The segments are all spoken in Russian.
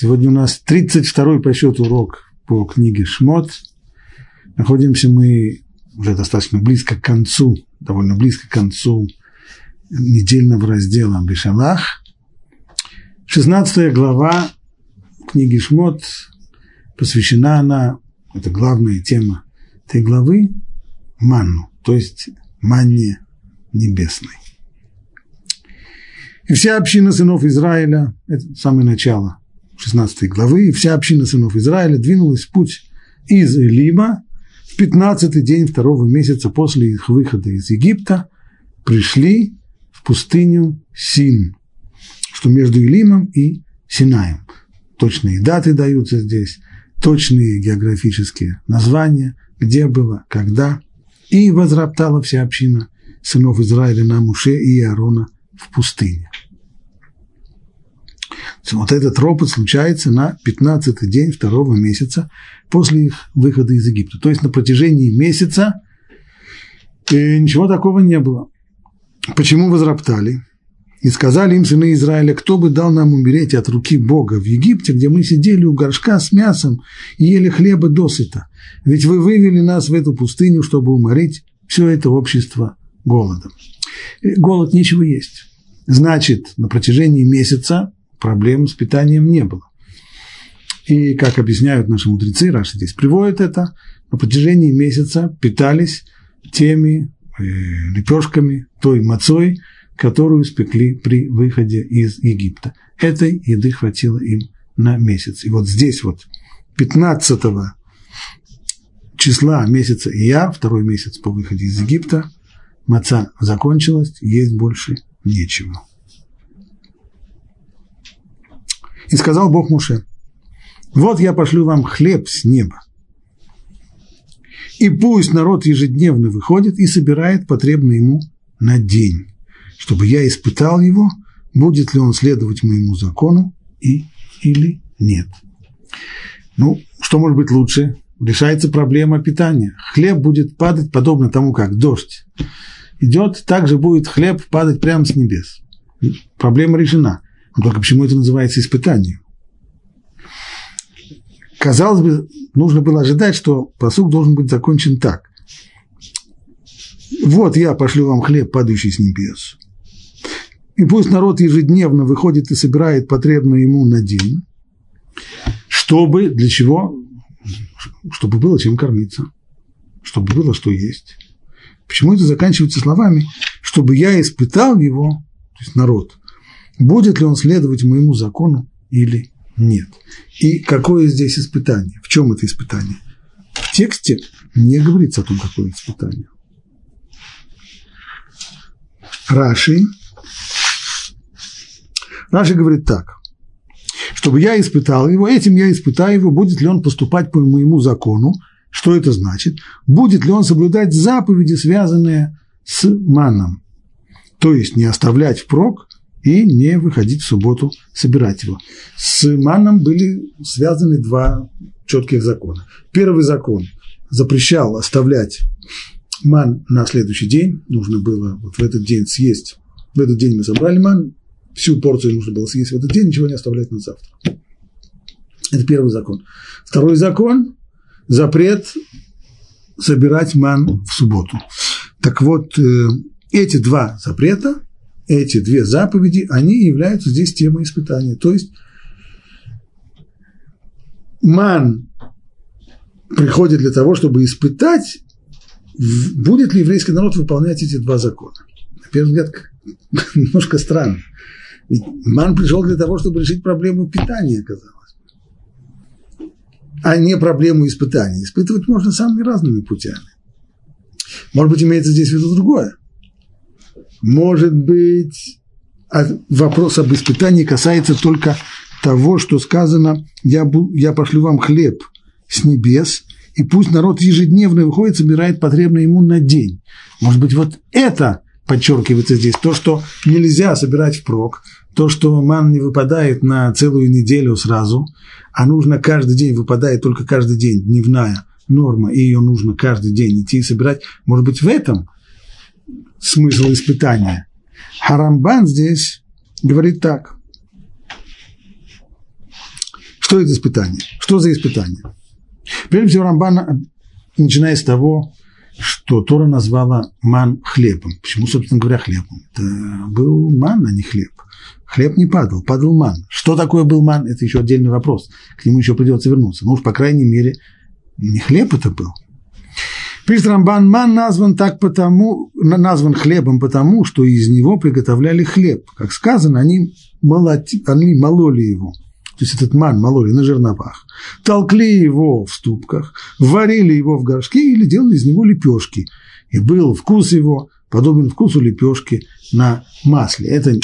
Сегодня у нас 32-й по счету урок по книге «Шмот». Находимся мы уже достаточно близко к концу, довольно близко к концу недельного раздела Бешалах. 16 глава книги «Шмот» посвящена она, это главная тема этой главы, манну, то есть манне небесной. И вся община сынов Израиля, это самое начало 16 главы, и вся община сынов Израиля двинулась в путь из Элима в 15 день второго месяца после их выхода из Египта, пришли в пустыню Син, что между Илимом и Синаем. Точные даты даются здесь, точные географические названия, где было, когда. И возроптала вся община сынов Израиля на Муше и Аарона в пустыне. Вот этот ропот случается на 15-й день второго месяца после их выхода из Египта. То есть на протяжении месяца и ничего такого не было. Почему возроптали? И сказали им сыны Израиля, кто бы дал нам умереть от руки Бога в Египте, где мы сидели у горшка с мясом и ели хлеба досыта. Ведь вы вывели нас в эту пустыню, чтобы уморить все это общество голодом. Голод нечего есть. Значит, на протяжении месяца проблем с питанием не было. И, как объясняют наши мудрецы, Раша здесь приводит это, на протяжении месяца питались теми э, лепешками, той мацой, которую спекли при выходе из Египта. Этой еды хватило им на месяц. И вот здесь вот 15 числа месяца Ия, второй месяц по выходе из Египта, маца закончилась, есть больше нечего. И сказал Бог Муше, вот я пошлю вам хлеб с неба. И пусть народ ежедневно выходит и собирает потребное ему на день, чтобы я испытал его, будет ли он следовать моему закону и, или нет. Ну, что может быть лучше? Решается проблема питания. Хлеб будет падать подобно тому, как дождь идет, также будет хлеб падать прямо с небес. Проблема решена. Но только почему это называется испытанием? Казалось бы, нужно было ожидать, что посуд должен быть закончен так. Вот я пошлю вам хлеб, падающий с небес. И пусть народ ежедневно выходит и собирает потребное ему на день, чтобы, для чего? Чтобы было чем кормиться, чтобы было что есть. Почему это заканчивается словами, чтобы я испытал его, то есть народ, будет ли он следовать моему закону или нет. И какое здесь испытание? В чем это испытание? В тексте не говорится о том, какое испытание. Раши. Раши говорит так. Чтобы я испытал его, этим я испытаю его, будет ли он поступать по моему закону. Что это значит? Будет ли он соблюдать заповеди, связанные с маном. То есть не оставлять впрок и не выходить в субботу собирать его. С маном были связаны два четких закона. Первый закон запрещал оставлять ман на следующий день. Нужно было вот в этот день съесть. В этот день мы собрали ман, всю порцию нужно было съесть в этот день, ничего не оставлять на завтра. Это первый закон. Второй закон – запрет собирать ман в субботу. Так вот, э, эти два запрета эти две заповеди, они являются здесь темой испытания. То есть ман приходит для того, чтобы испытать, будет ли еврейский народ выполнять эти два закона. На первый взгляд, немножко странно. Ведь ман пришел для того, чтобы решить проблему питания, казалось а не проблему испытания. Испытывать можно самыми разными путями. Может быть, имеется здесь в виду другое может быть, а вопрос об испытании касается только того, что сказано, я, я пошлю вам хлеб с небес, и пусть народ ежедневно выходит, собирает потребное ему на день. Может быть, вот это подчеркивается здесь, то, что нельзя собирать впрок, то, что ман не выпадает на целую неделю сразу, а нужно каждый день, выпадает только каждый день, дневная норма, и ее нужно каждый день идти и собирать. Может быть, в этом смысл испытания. Харамбан здесь говорит так. Что это испытание? Что за испытание? Прежде всего, Рамбан, начиная с того, что Тора назвала ман хлебом. Почему, собственно говоря, хлебом? Это был ман, а не хлеб. Хлеб не падал, падал ман. Что такое был ман, это еще отдельный вопрос. К нему еще придется вернуться. Ну уж, по крайней мере, не хлеб это был. Пишет Рамбан, ман назван так потому, назван хлебом потому, что из него приготовляли хлеб. Как сказано, они, молоти, они мололи его. То есть этот ман мололи на жерновах. Толкли его в ступках, варили его в горшке или делали из него лепешки. И был вкус его подобен вкусу лепешки на масле. Это,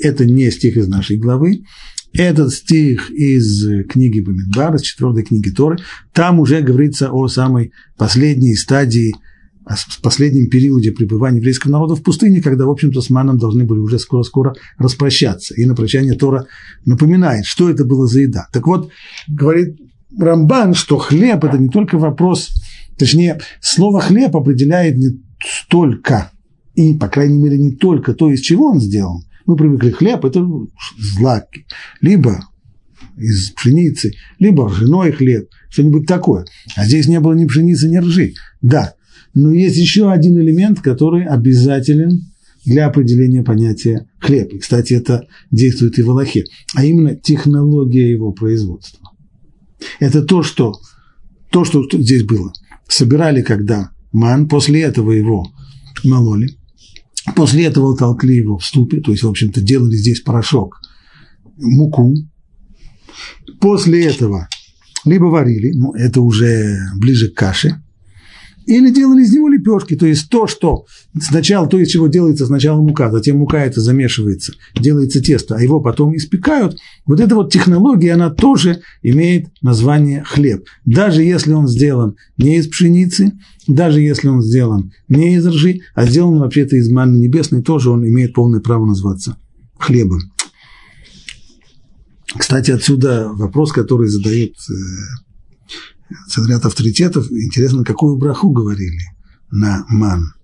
это не стих из нашей главы, этот стих из книги Бамидбар, из четвертой книги Торы, там уже говорится о самой последней стадии, о последнем периоде пребывания еврейского народа в пустыне, когда, в общем-то, с маном должны были уже скоро-скоро распрощаться. И на прощание Тора напоминает, что это было за еда. Так вот, говорит Рамбан, что хлеб – это не только вопрос, точнее, слово «хлеб» определяет не столько, и, по крайней мере, не только то, из чего он сделан, мы привыкли хлеб, это злаки, либо из пшеницы, либо ржаной хлеб, что-нибудь такое. А здесь не было ни пшеницы, ни ржи. Да, но есть еще один элемент, который обязателен для определения понятия хлеб. И, кстати, это действует и в Аллахе, а именно технология его производства. Это то, что, то, что здесь было. Собирали, когда ман, после этого его мололи, После этого толкли его в ступе, то есть, в общем-то, делали здесь порошок, муку. После этого либо варили, ну, это уже ближе к каше, или делали из него лепешки, то есть то, что сначала, то, из чего делается сначала мука, затем мука это замешивается, делается тесто, а его потом испекают, вот эта вот технология, она тоже имеет название хлеб. Даже если он сделан не из пшеницы, даже если он сделан не из ржи, а сделан вообще-то из манны небесной, тоже он имеет полное право называться хлебом. Кстати, отсюда вопрос, который задает э, целый ряд авторитетов. Интересно, какую браху говорили на ман.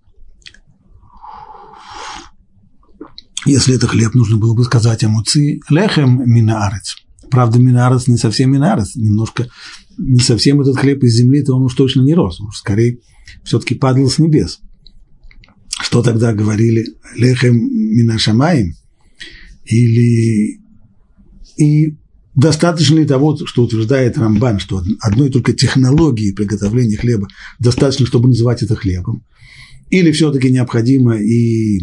Если это хлеб, нужно было бы сказать амуци лехем минаарец. Правда, минаарец не совсем минаарец, немножко не совсем этот хлеб из земли, то он уж точно не рос, уж скорее все-таки падал с небес. Что тогда говорили? Лехем минашамаем? Или и Достаточно ли того, что утверждает Рамбан, что одной только технологии приготовления хлеба достаточно, чтобы называть это хлебом? Или все-таки необходимо и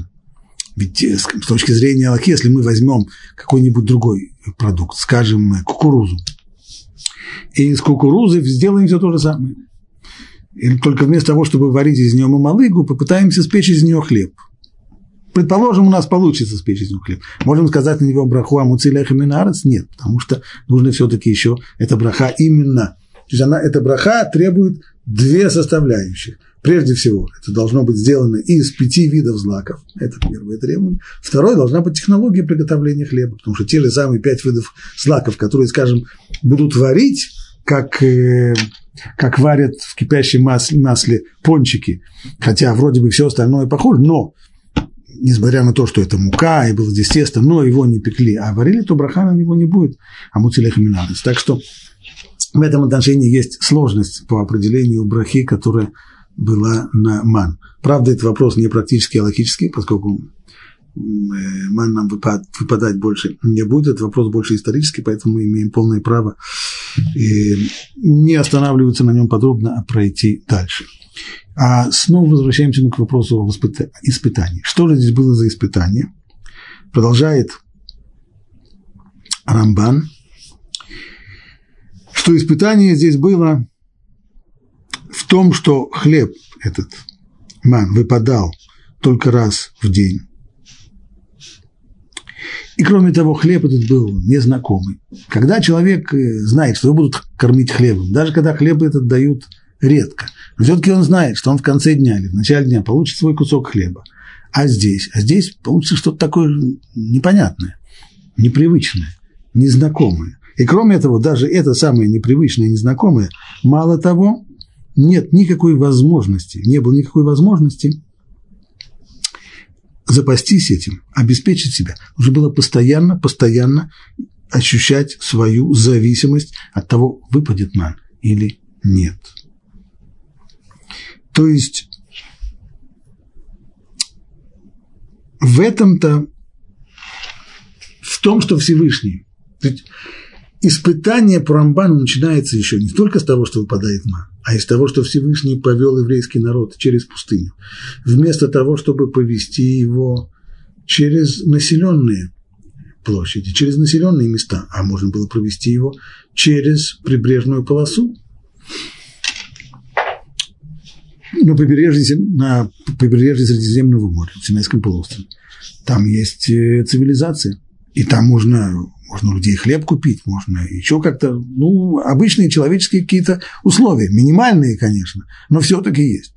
ведь с точки зрения Аллахи, если мы возьмем какой-нибудь другой продукт, скажем, кукурузу, и из кукурузы сделаем все то же самое. Или только вместо того, чтобы варить из нее мамалыгу, попытаемся спечь из нее хлеб – Предположим, у нас получится из него хлеб. Можем сказать на него браху амуцилех и минарец? Нет, потому что нужно все-таки еще эта браха именно. То есть она, эта браха требует две составляющих. Прежде всего, это должно быть сделано из пяти видов злаков. Это первое требование. Второе, должна быть технология приготовления хлеба. Потому что те же самые пять видов злаков, которые, скажем, будут варить, как, э, как варят в кипящем масле пончики, хотя вроде бы все остальное похоже, но несмотря на то, что это мука, и было здесь тесто, но его не пекли, а варили, то браха на него не будет, а минадес. Так что в этом отношении есть сложность по определению брахи, которая была на ман. Правда, это вопрос не практически, а логический, поскольку ман нам выпадать больше не будет, вопрос больше исторический, поэтому мы имеем полное право не останавливаться на нем подробно, а пройти дальше. А снова возвращаемся к вопросу об испытании. Что же здесь было за испытание? Продолжает Рамбан, что испытание здесь было в том, что хлеб этот, ман, выпадал только раз в день. И кроме того, хлеб этот был незнакомый. Когда человек э, знает, что его будут кормить хлебом, даже когда хлеб этот дают редко. Но все-таки он знает, что он в конце дня или в начале дня получит свой кусок хлеба. А здесь? А здесь получится что-то такое непонятное, непривычное, незнакомое. И кроме того, даже это самое непривычное, незнакомое, мало того, нет никакой возможности, не было никакой возможности запастись этим, обеспечить себя. Нужно было постоянно, постоянно ощущать свою зависимость от того, выпадет ман или нет. То есть в этом-то, в том, что Всевышний, испытание по Рамбану начинается еще не только с того, что выпадает ман, а из того, что Всевышний повел еврейский народ через пустыню, вместо того, чтобы повести его через населенные площади, через населенные места, а можно было провести его через прибрежную полосу. На побережье, на побережье Средиземного моря, в Синайском полуострове. Там есть э, цивилизация. И там можно, можно у людей хлеб купить, можно еще как-то, ну, обычные человеческие какие-то условия, минимальные, конечно, но все-таки есть.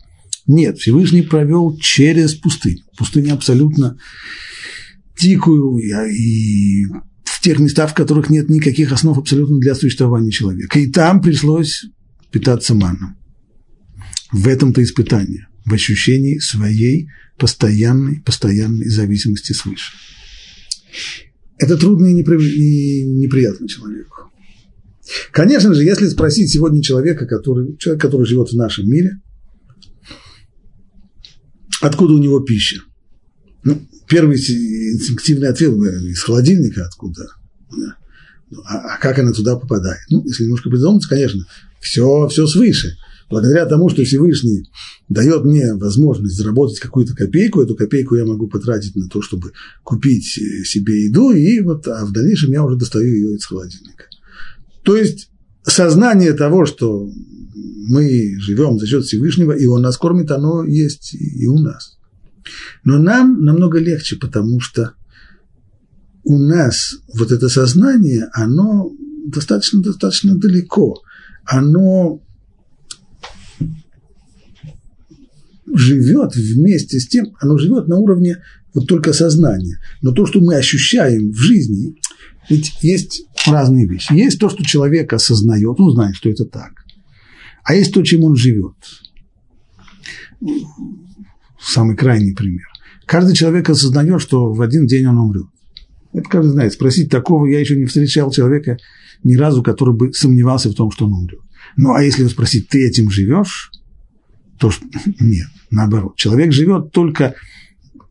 Нет, Всевышний провел через пустыню. Пустыня абсолютно дикую и в тех местах, в которых нет никаких основ абсолютно для существования человека. И там пришлось питаться маном. В этом-то испытание, в ощущении своей постоянной, постоянной зависимости свыше. Это трудно и, неприятно человеку. Конечно же, если спросить сегодня человека, который, человек, который живет в нашем мире, откуда у него пища? Ну, первый инстинктивный ответ из холодильника откуда? Да. Ну, а, а как она туда попадает? Ну, если немножко придуматься, конечно, все, все свыше. Благодаря тому, что Всевышний дает мне возможность заработать какую-то копейку, эту копейку я могу потратить на то, чтобы купить э, себе еду, и вот, а в дальнейшем я уже достаю ее из холодильника. То есть сознание того, что мы живем за счет Всевышнего, и Он нас кормит, оно есть и у нас. Но нам намного легче, потому что у нас вот это сознание, оно достаточно-достаточно далеко. Оно живет вместе с тем, оно живет на уровне вот только сознания. Но то, что мы ощущаем в жизни, ведь есть разные вещи. Есть то, что человек осознает, он знает, что это так. А есть то, чем он живет. Самый крайний пример. Каждый человек осознает, что в один день он умрет. Это каждый знает. Спросить такого я еще не встречал человека ни разу, который бы сомневался в том, что он умрет. Ну, а если спросить, ты этим живешь? То что нет, наоборот. Человек живет только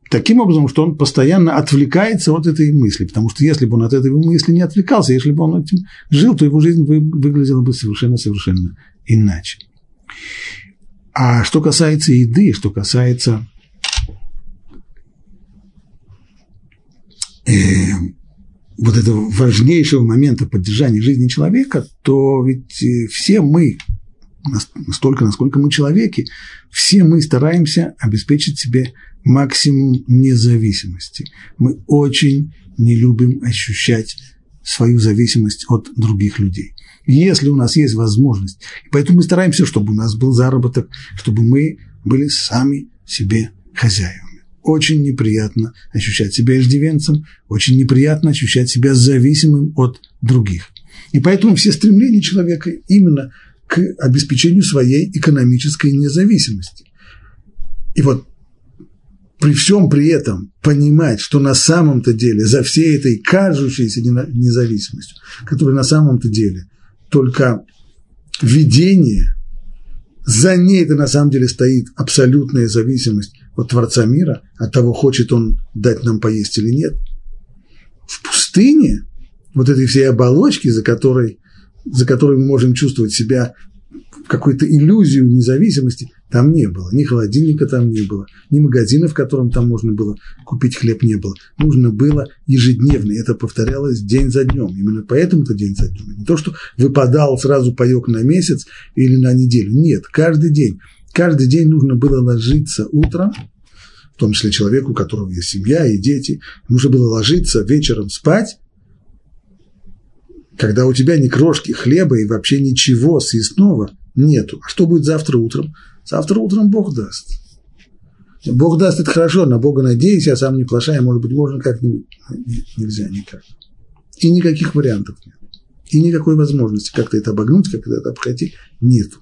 таким образом, что он постоянно отвлекается от этой мысли, потому что если бы он от этой мысли не отвлекался, если бы он этим жил, то его жизнь выглядела бы совершенно-совершенно иначе. А что касается еды, что касается э, вот этого важнейшего момента поддержания жизни человека, то ведь э, все мы, настолько, насколько мы человеки, все мы стараемся обеспечить себе максимум независимости. Мы очень не любим ощущать свою зависимость от других людей. Если у нас есть возможность, поэтому мы стараемся, чтобы у нас был заработок, чтобы мы были сами себе хозяевами. Очень неприятно ощущать себя иждивенцем, очень неприятно ощущать себя зависимым от других. И поэтому все стремления человека именно к обеспечению своей экономической независимости. И вот при всем при этом понимать, что на самом-то деле за всей этой кажущейся независимостью, которая на самом-то деле только видение, за ней это на самом деле стоит абсолютная зависимость от Творца мира, от того, хочет он дать нам поесть или нет. В пустыне вот этой всей оболочки, за которой, за которой мы можем чувствовать себя какую-то иллюзию независимости, там не было. Ни холодильника там не было, ни магазина, в котором там можно было купить хлеб, не было. Нужно было ежедневно. Это повторялось день за днем. Именно поэтому это день за днем. Не то, что выпадал сразу паек на месяц или на неделю. Нет, каждый день. Каждый день нужно было ложиться утром, в том числе человеку, у которого есть семья и дети, нужно было ложиться вечером спать, когда у тебя ни крошки хлеба и вообще ничего съестного нету. А что будет завтра утром? Завтра утром Бог даст. Бог даст это хорошо, на Бога надеюсь, я сам не плашаю, может быть, можно как-нибудь. Нет, нельзя никак. И никаких вариантов нет. И никакой возможности как-то это обогнуть, как-то это обходить нету.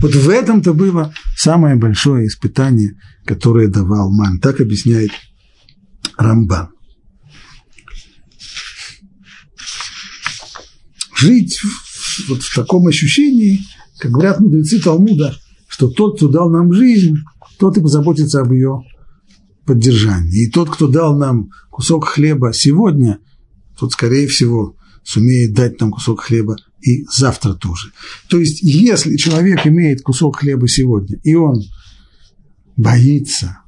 Вот в этом-то было самое большое испытание, которое давал Ман. Так объясняет Рамбан. Жить вот в таком ощущении, как говорят мудрецы Талмуда, что тот, кто дал нам жизнь, тот и позаботится об ее поддержании. И тот, кто дал нам кусок хлеба сегодня, тот, скорее всего, сумеет дать нам кусок хлеба и завтра тоже. То есть, если человек имеет кусок хлеба сегодня, и он боится,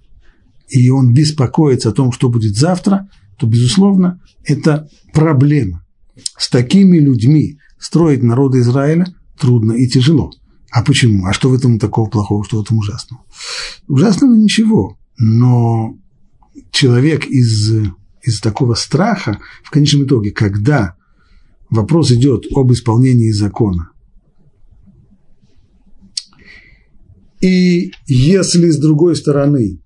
и он беспокоится о том, что будет завтра, то, безусловно, это проблема. С такими людьми строить народы Израиля трудно и тяжело. А почему? А что в этом такого плохого, что в этом ужасного? Ужасного ничего, но человек из, из такого страха, в конечном итоге, когда вопрос идет об исполнении закона, и если с другой стороны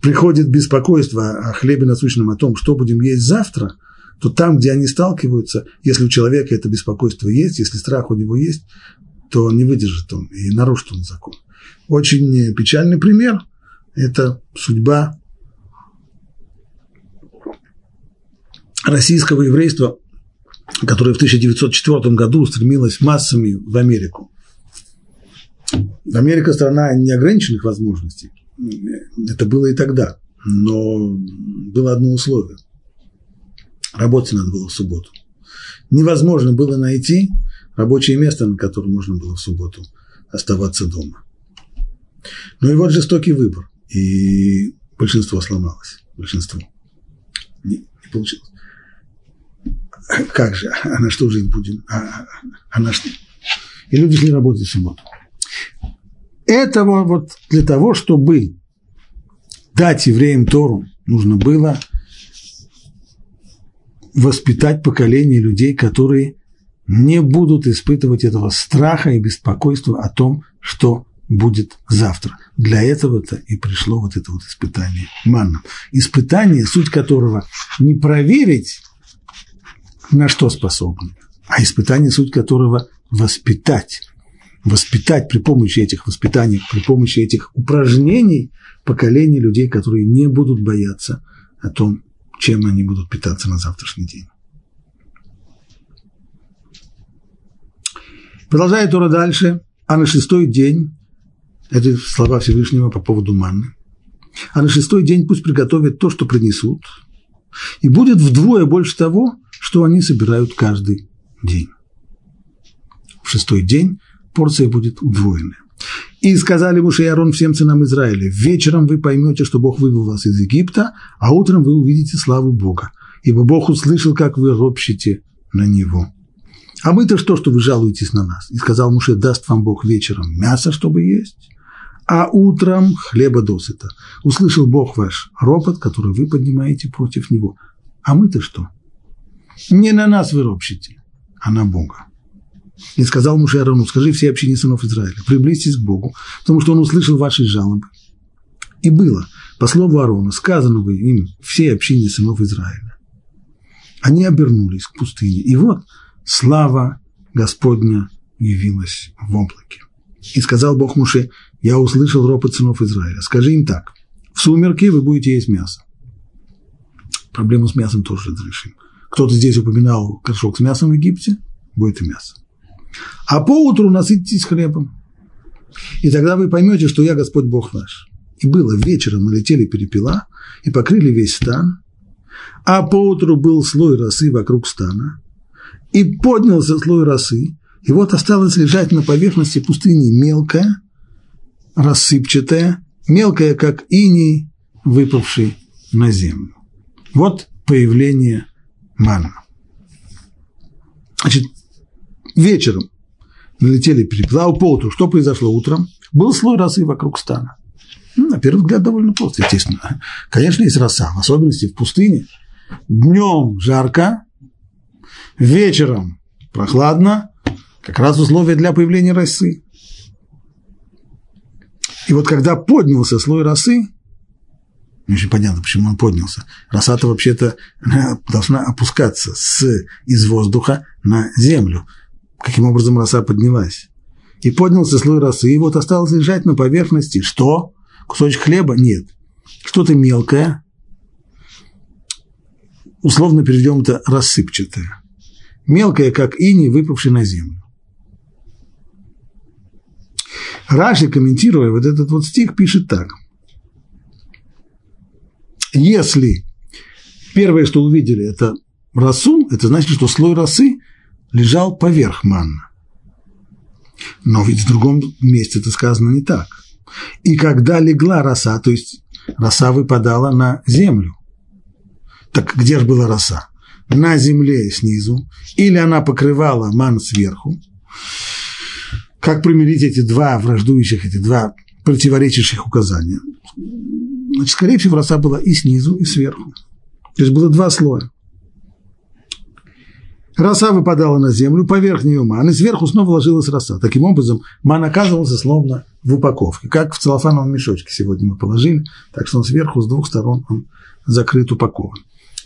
приходит беспокойство о хлебе насущном, о том, что будем есть завтра, то там, где они сталкиваются, если у человека это беспокойство есть, если страх у него есть, то не выдержит он и нарушит он закон. Очень печальный пример – это судьба российского еврейства, которое в 1904 году стремилось массами в Америку. Америка – страна неограниченных возможностей – это было и тогда, но было одно условие. Работать надо было в субботу. Невозможно было найти рабочее место, на котором можно было в субботу оставаться дома. Ну и вот жестокий выбор. И большинство сломалось. Большинство. Не, не получилось. Как же? А на что жить будем? А, а на что? И люди шли работать в субботу. Этого вот для того, чтобы дать евреям Тору, нужно было воспитать поколение людей, которые не будут испытывать этого страха и беспокойства о том, что будет завтра. Для этого-то и пришло вот это вот испытание манном. Испытание, суть которого не проверить, на что способны, а испытание, суть которого воспитать воспитать при помощи этих воспитаний, при помощи этих упражнений поколение людей, которые не будут бояться о том, чем они будут питаться на завтрашний день. Продолжает Тора дальше, а на шестой день, это слова Всевышнего по поводу манны, а на шестой день пусть приготовят то, что принесут, и будет вдвое больше того, что они собирают каждый день. В шестой день порция будет удвоенная. И сказали Муше и Арон всем сынам Израиля, вечером вы поймете, что Бог вывел вас из Египта, а утром вы увидите славу Бога, ибо Бог услышал, как вы ропщите на Него. А мы-то что, что вы жалуетесь на нас? И сказал Муше, даст вам Бог вечером мясо, чтобы есть, а утром хлеба досыта. Услышал Бог ваш ропот, который вы поднимаете против Него. А мы-то что? Не на нас вы ропщите, а на Бога. И сказал Муше Арону, скажи всей общине сынов Израиля, приблизьтесь к Богу, потому что он услышал ваши жалобы. И было, по слову Аарона, сказано вы им всей общине сынов Израиля. Они обернулись к пустыне, и вот слава Господня явилась в облаке. И сказал Бог Муше, я услышал ропот сынов Израиля. Скажи им так, в сумерки вы будете есть мясо. Проблему с мясом тоже разрешим. Кто-то здесь упоминал горшок с мясом в Египте, будет и мясо. А поутру насытитесь хлебом. И тогда вы поймете, что я Господь Бог ваш. И было вечером налетели перепела и покрыли весь стан, а поутру был слой росы вокруг стана, и поднялся слой росы, и вот осталось лежать на поверхности пустыни мелкая, рассыпчатая, мелкая, как иней, выпавший на землю. Вот появление манна. Значит, вечером налетели перепела, по что произошло утром? Был слой росы вокруг стана. Ну, на первый взгляд довольно просто, естественно. Конечно, есть роса, в особенности в пустыне. Днем жарко, вечером прохладно, как раз условия для появления росы. И вот когда поднялся слой росы, не очень понятно, почему он поднялся. Роса-то вообще-то должна опускаться с, из воздуха на землю каким образом роса поднялась. И поднялся слой росы, и вот осталось лежать на поверхности. Что? Кусочек хлеба? Нет. Что-то мелкое. условно переведем это рассыпчатое. Мелкое, как ини, выпавший на землю. Раши, комментируя вот этот вот стих, пишет так. Если первое, что увидели, это росу, это значит, что слой росы лежал поверх манна. Но ведь в другом месте это сказано не так. И когда легла роса, то есть роса выпадала на землю. Так где же была роса? На земле снизу, или она покрывала ман сверху. Как примирить эти два враждующих, эти два противоречащих указания? Значит, скорее всего, роса была и снизу, и сверху. То есть было два слоя. Роса выпадала на землю, поверх нее ман, и сверху снова ложилась роса. Таким образом, ман оказывался словно в упаковке, как в целлофановом мешочке сегодня мы положили, так что он сверху с двух сторон он закрыт, упакован.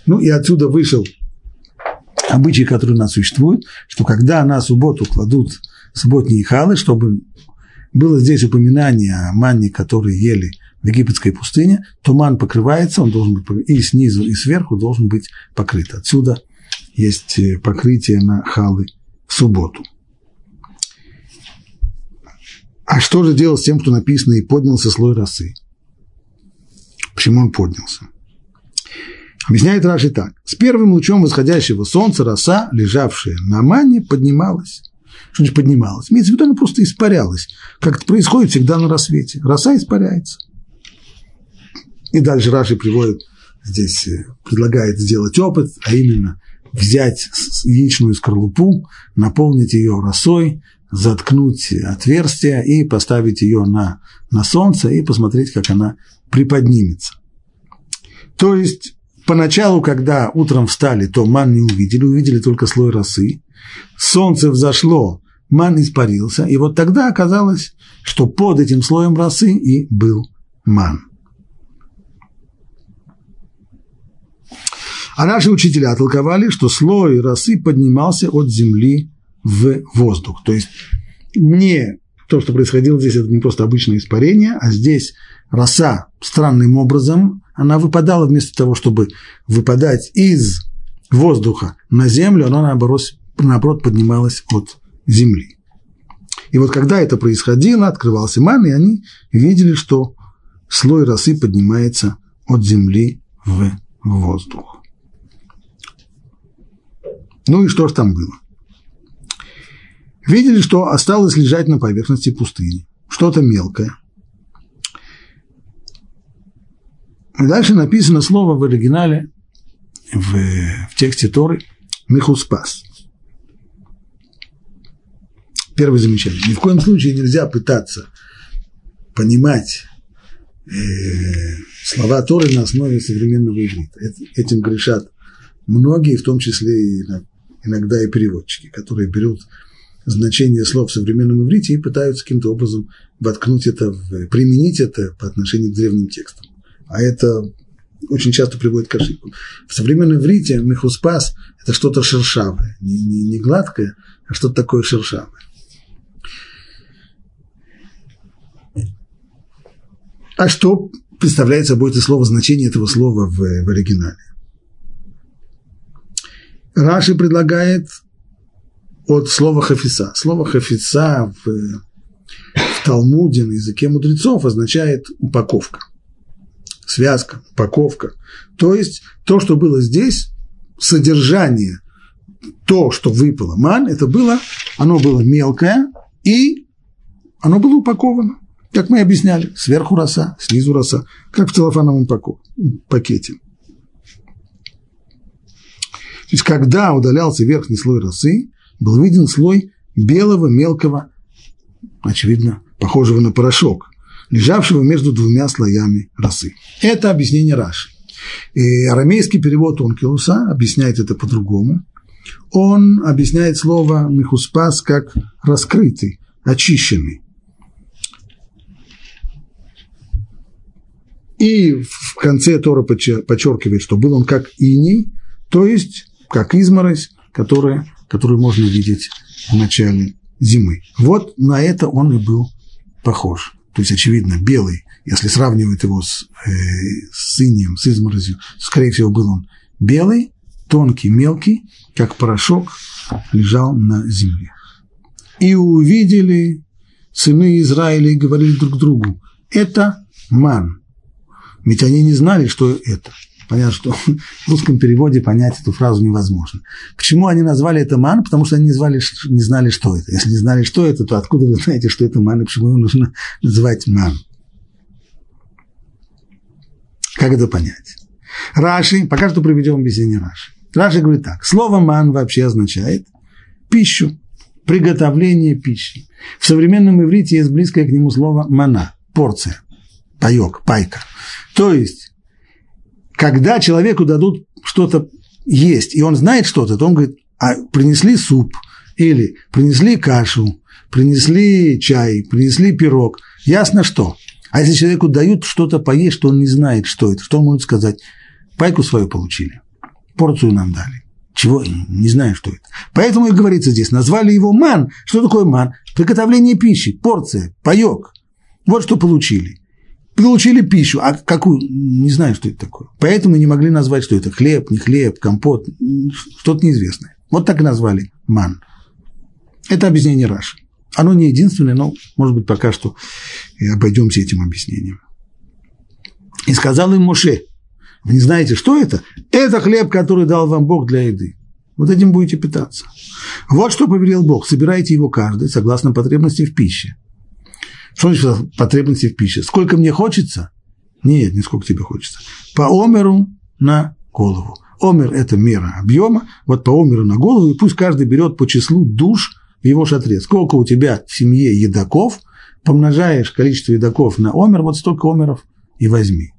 Ну и отсюда вышел обычай, который у нас существует, что когда на субботу кладут субботние халы, чтобы было здесь упоминание о манне, которые ели в египетской пустыне, то ман покрывается, он должен быть и снизу, и сверху должен быть покрыт. Отсюда есть э, покрытие на халы в субботу. А что же делать с тем, кто написано «и поднялся слой росы»? Почему он поднялся? Объясняет Раши так. С первым лучом восходящего солнца роса, лежавшая на мане, поднималась. Что значит поднималась? Имеется в виду, она просто испарялась. Как это происходит всегда на рассвете. Роса испаряется. И дальше Раши приводит, здесь э, предлагает сделать опыт, а именно взять яичную скорлупу, наполнить ее росой, заткнуть отверстие и поставить ее на, на солнце и посмотреть, как она приподнимется. То есть поначалу, когда утром встали, то ман не увидели, увидели только слой росы. Солнце взошло, ман испарился, и вот тогда оказалось, что под этим слоем росы и был ман. А наши учителя толковали, что слой росы поднимался от земли в воздух. То есть не то, что происходило здесь, это не просто обычное испарение, а здесь роса странным образом, она выпадала вместо того, чтобы выпадать из воздуха на землю, она наоборот, наоборот поднималась от земли. И вот когда это происходило, открывался ман, и они видели, что слой росы поднимается от земли в воздух. Ну и что же там было? Видели, что осталось лежать на поверхности пустыни. Что-то мелкое. Дальше написано слово в оригинале, в, в тексте Торы, «мехуспас». Первое замечание. Ни в коем случае нельзя пытаться понимать э, слова Торы на основе современного иврита. Этим грешат многие, в том числе и иногда и переводчики, которые берут значение слов в современном иврите и пытаются каким-то образом воткнуть это, в, применить это по отношению к древним текстам. А это очень часто приводит к ошибкам. В современном иврите мехуспас – это что-то шершавое, не, не, не гладкое, а что-то такое шершавое. А что представляет собой это слово, значение этого слова в, в оригинале? Раши предлагает от слова хафиса. Слово хафиса в, в Талмуде на языке мудрецов означает упаковка, связка, упаковка. То есть то, что было здесь, содержание, то, что выпало ман, это было, оно было мелкое и оно было упаковано. Как мы объясняли, сверху роса, снизу роса, как в целлофановом пакете. То есть, когда удалялся верхний слой росы, был виден слой белого мелкого, очевидно, похожего на порошок, лежавшего между двумя слоями росы. Это объяснение Раши. И арамейский перевод Онкелуса объясняет это по-другому. Он объясняет слово «михуспас» как «раскрытый», «очищенный». И в конце Тора подчеркивает, что был он как иней, то есть как изморозь, которая, которую можно видеть в начале зимы. Вот на это он и был похож. То есть, очевидно, белый, если сравнивать его с, э, с инеем, с изморозью, скорее всего, был он белый, тонкий, мелкий, как порошок, лежал на земле. И увидели сыны Израиля и говорили друг другу, это ман. Ведь они не знали, что это. Понятно, что в русском переводе понять эту фразу невозможно. Почему они назвали это ман? Потому что они не, звали, не знали, что это. Если не знали, что это, то откуда вы знаете, что это ман и почему его нужно называть ман? Как это понять? Раши, пока что приведем объяснение Раши. Раши говорит так. Слово ман вообще означает пищу, приготовление пищи. В современном иврите есть близкое к нему слово мана, порция, паек, пайка. То есть, когда человеку дадут что-то есть, и он знает что-то, то он говорит, а принесли суп, или принесли кашу, принесли чай, принесли пирог. Ясно что. А если человеку дают что-то поесть, что он не знает, что это, что он может сказать? Пайку свою получили, порцию нам дали. Чего? Не знаю, что это. Поэтому и говорится здесь, назвали его ман. Что такое ман? Приготовление пищи, порция, паек. Вот что получили. Получили пищу, а какую? Не знаю, что это такое. Поэтому не могли назвать, что это хлеб, не хлеб, компот, что-то неизвестное. Вот так и назвали ман. Это объяснение Раши. Оно не единственное, но, может быть, пока что обойдемся этим объяснением. И сказал им Моше, вы не знаете, что это? Это хлеб, который дал вам Бог для еды. Вот этим будете питаться. Вот что повелел Бог. Собирайте его каждый согласно потребности в пище. Что значит потребности в пище? Сколько мне хочется? Нет, не сколько тебе хочется. По омеру на голову. Омер – это мера объема, вот по омеру на голову, и пусть каждый берет по числу душ в его шатре. Сколько у тебя в семье едоков, помножаешь количество едоков на омер, вот столько омеров и возьми.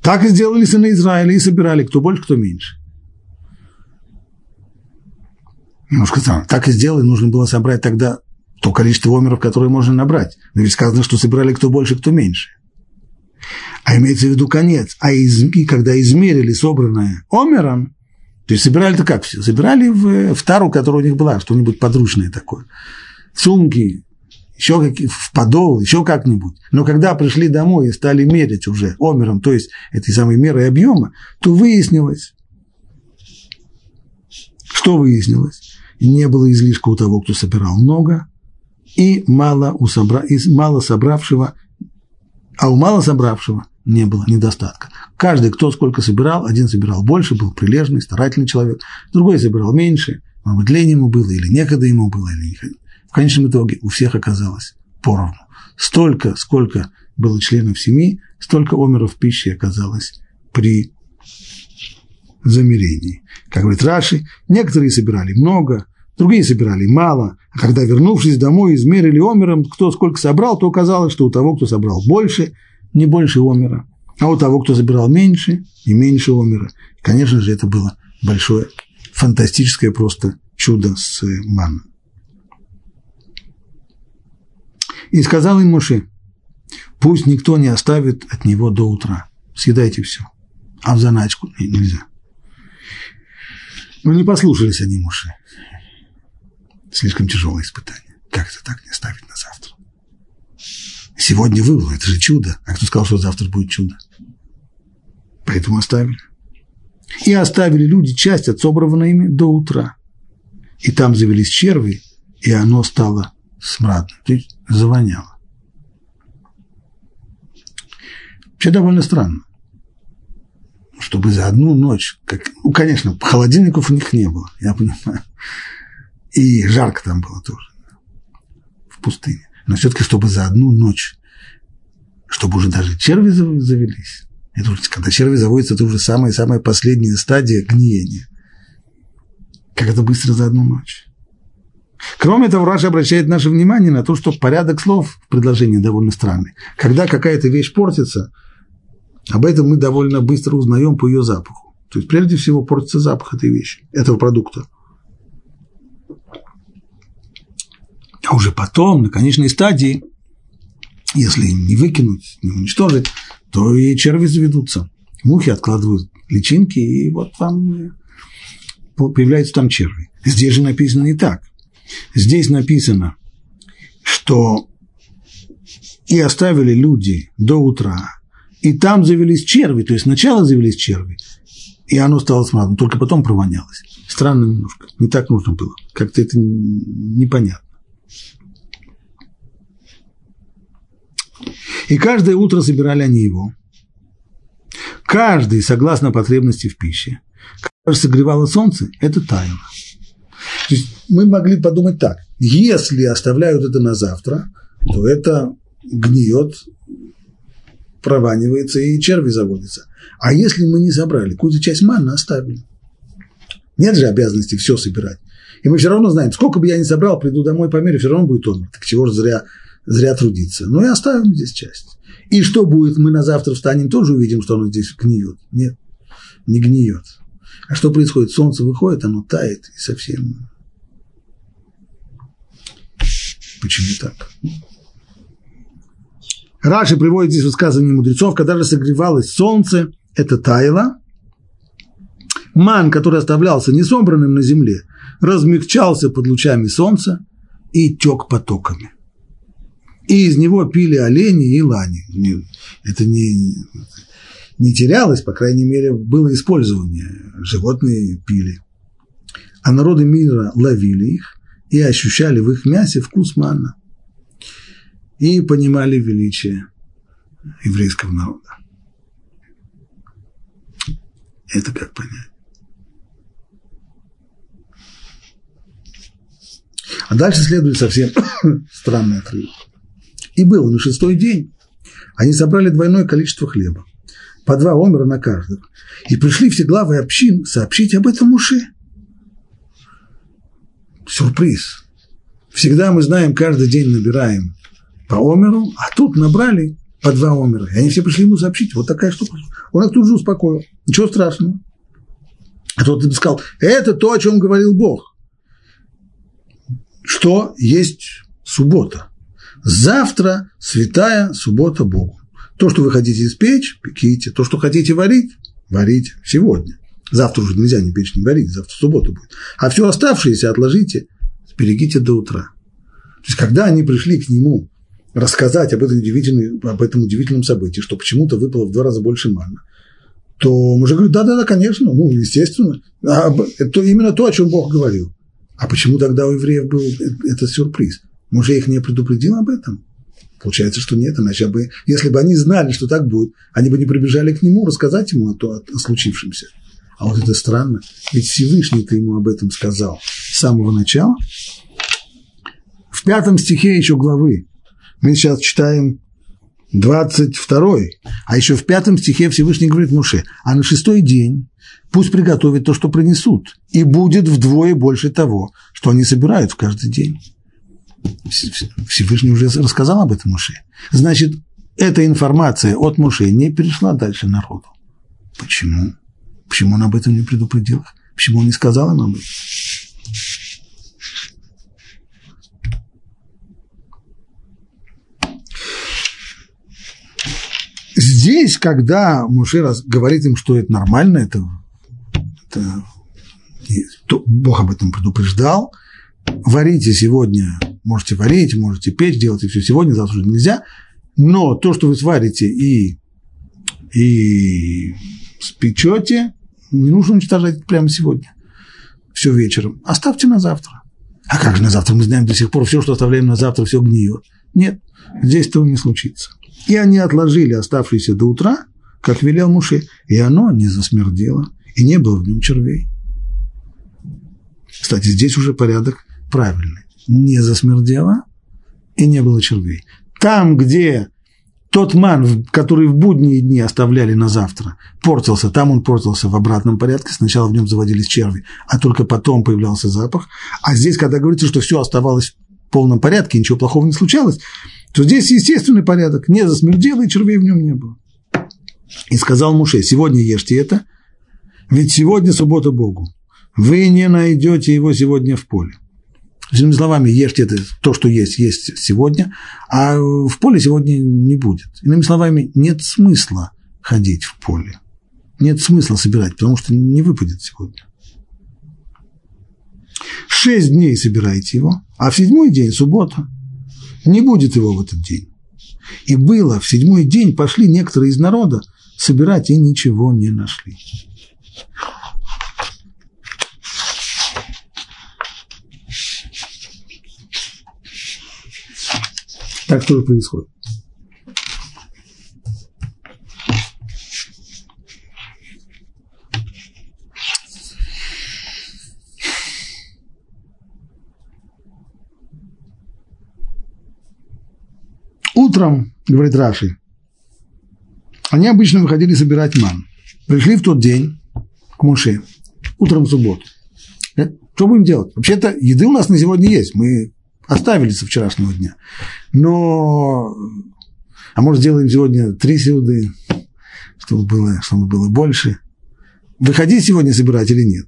Так и сделали сыны Израиля и собирали, кто больше, кто меньше. Немножко странно. Так и сделали, нужно было собрать тогда то количество омеров, которое можно набрать. Но ведь сказано, что собирали кто больше, кто меньше. А имеется в виду конец. А из, и когда измерили собранное омером, то есть собирали-то как все? Собирали в, в тару, которая у них была, что-нибудь подручное такое. Сумки, еще как, в подол, еще как-нибудь. Но когда пришли домой и стали мерить уже омером, то есть этой самой мерой объема, то выяснилось, что выяснилось? Не было излишка у того, кто собирал много, и мало у, собра... и мало собравшего, а у мало собравшего не было недостатка. Каждый, кто сколько собирал, один собирал больше, был прилежный, старательный человек, другой собирал меньше, может быть, лень ему было, или некогда ему было, или не в конечном итоге у всех оказалось поровну. Столько, сколько было членов семьи, столько омеров пищи оказалось при замерении. Как говорит Раши, некоторые собирали много, другие собирали мало, а когда, вернувшись домой, измерили омером, кто сколько собрал, то оказалось, что у того, кто собрал больше, не больше омера, а у того, кто собирал меньше, и меньше омера. Конечно же, это было большое, фантастическое просто чудо с манной. И сказал им Моше, пусть никто не оставит от него до утра. Съедайте все. А в заначку нельзя. Но не послушались они Моше. Слишком тяжелое испытание. Как это так не оставить на завтра? Сегодня вывело, это же чудо. А кто сказал, что завтра будет чудо? Поэтому оставили. И оставили люди часть от собранного ими до утра. И там завелись черви, и оно стало смрадно. То есть завоняло. Вообще довольно странно. Чтобы за одну ночь, как, ну, конечно, холодильников у них не было, я понимаю. И жарко там было тоже, в пустыне. Но все-таки, чтобы за одну ночь, чтобы уже даже черви завелись, это уже, когда черви заводятся, это уже самая-самая последняя стадия гниения. Как это быстро за одну ночь. Кроме того, Раша обращает наше внимание на то, что порядок слов в предложении довольно странный. Когда какая-то вещь портится, об этом мы довольно быстро узнаем по ее запаху. То есть, прежде всего, портится запах этой вещи, этого продукта. А уже потом, на конечной стадии, если не выкинуть, не уничтожить, то и черви заведутся. Мухи откладывают личинки, и вот вам появляются там черви. Здесь же написано не так. Здесь написано, что и оставили люди до утра, и там завелись черви, то есть сначала завелись черви, и оно стало смрадным, только потом провонялось. Странно немножко, не так нужно было, как-то это непонятно. И каждое утро собирали они его. Каждый, согласно потребности в пище. Кажется, согревало солнце, это таяло. То есть мы могли подумать так, если оставляют это на завтра, то это гниет, прованивается и черви заводятся. А если мы не собрали, какую-то часть манны оставили? Нет же обязанности все собирать. И мы все равно знаем, сколько бы я ни собрал, приду домой, померю, все равно будет он. Так чего же зря, зря трудиться? Ну и оставим здесь часть. И что будет, мы на завтра встанем, тоже увидим, что оно здесь гниет. Нет, не гниет. А что происходит? Солнце выходит, оно тает и совсем Почему так? Раши приводит здесь высказывание мудрецов, когда же согревалось солнце, это таяло. Ман, который оставлялся несобранным на земле, размягчался под лучами солнца и тек потоками. И из него пили олени и лани. Это не, не терялось, по крайней мере, было использование. Животные пили. А народы мира ловили их и ощущали в их мясе вкус манна. И понимали величие еврейского народа. Это как понять? А дальше следует совсем странный отрывок. И было на шестой день. Они собрали двойное количество хлеба, по два омера на каждого. И пришли все главы общин сообщить об этом Муше сюрприз. Всегда мы знаем, каждый день набираем по омеру, а тут набрали по два омера. И они все пришли ему сообщить, вот такая штука. Он их тут же успокоил. Ничего страшного. А тот им сказал, это то, о чем говорил Бог. Что есть суббота. Завтра святая суббота Богу. То, что вы хотите испечь, пеките. То, что хотите варить, варите сегодня. Завтра уже нельзя ни печь, ни варить, завтра суббота будет. А все оставшееся отложите, сберегите до утра. То есть, когда они пришли к нему рассказать об удивительном, об этом удивительном событии, что почему-то выпало в два раза больше манна, то мужик говорит, да-да-да, конечно, ну, естественно. А, это именно то, о чем Бог говорил. А почему тогда у евреев был этот сюрприз? Мужа их не предупредил об этом? Получается, что нет, иначе бы, если бы они знали, что так будет, они бы не прибежали к нему рассказать ему о, то, о случившемся. А вот это странно, ведь Всевышний-то ему об этом сказал с самого начала. В пятом стихе еще главы мы сейчас читаем 22, а еще в пятом стихе Всевышний говорит Муше, а на шестой день пусть приготовит то, что принесут, и будет вдвое больше того, что они собирают в каждый день. Всевышний уже рассказал об этом Муше. Значит, эта информация от Муше не перешла дальше народу. Почему? Почему он об этом не предупредил? Почему он не сказал им об этом? Здесь, когда Муше говорит им, что это нормально, это, это то Бог об этом предупреждал, варите сегодня, можете варить, можете печь, делайте все сегодня, завтра нельзя, но то, что вы сварите и, и спечете, не нужно уничтожать прямо сегодня, все вечером. Оставьте на завтра. А как же на завтра? Мы знаем до сих пор, все, что оставляем на завтра, все гниет. Нет, здесь этого не случится. И они отложили оставшиеся до утра, как велел Муше, и оно не засмердело, и не было в нем червей. Кстати, здесь уже порядок правильный. Не засмердело, и не было червей. Там, где тот ман, который в будние дни оставляли на завтра, портился, там он портился в обратном порядке, сначала в нем заводились черви, а только потом появлялся запах. А здесь, когда говорится, что все оставалось в полном порядке, ничего плохого не случалось, то здесь естественный порядок, не засмердело, и червей в нем не было. И сказал Муше, сегодня ешьте это, ведь сегодня суббота Богу. Вы не найдете его сегодня в поле. Другими словами, ешьте это, то, что есть, есть сегодня, а в поле сегодня не будет. Иными словами, нет смысла ходить в поле. Нет смысла собирать, потому что не выпадет сегодня. Шесть дней собирайте его, а в седьмой день, суббота, не будет его в этот день. И было, в седьмой день пошли некоторые из народа собирать и ничего не нашли. Так что происходит. Утром, говорит Раши, они обычно выходили собирать ман. Пришли в тот день к Муше, утром в субботу. Э, что будем делать? Вообще-то еды у нас на сегодня есть. Мы оставили со вчерашнего дня. Но, а может, сделаем сегодня три сюды, чтобы было, чтобы было больше. Выходить сегодня собирать или нет?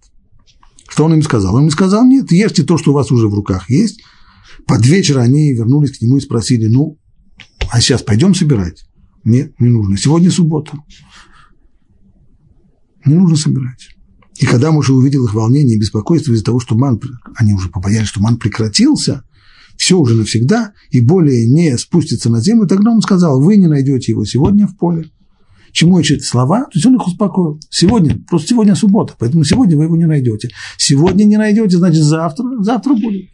Что он им сказал? Он им сказал, нет, ешьте то, что у вас уже в руках есть. Под вечер они вернулись к нему и спросили, ну, а сейчас пойдем собирать? Нет, не нужно. Сегодня суббота. Не нужно собирать. И когда Муж увидел их волнение и беспокойство из-за того, что ман, они уже побоялись, что ман прекратился, все уже навсегда, и более не спустится на землю, тогда он сказал, вы не найдете его сегодня в поле. Чему эти слова? То есть он их успокоил. Сегодня, просто сегодня суббота, поэтому сегодня вы его не найдете. Сегодня не найдете, значит завтра, завтра будет.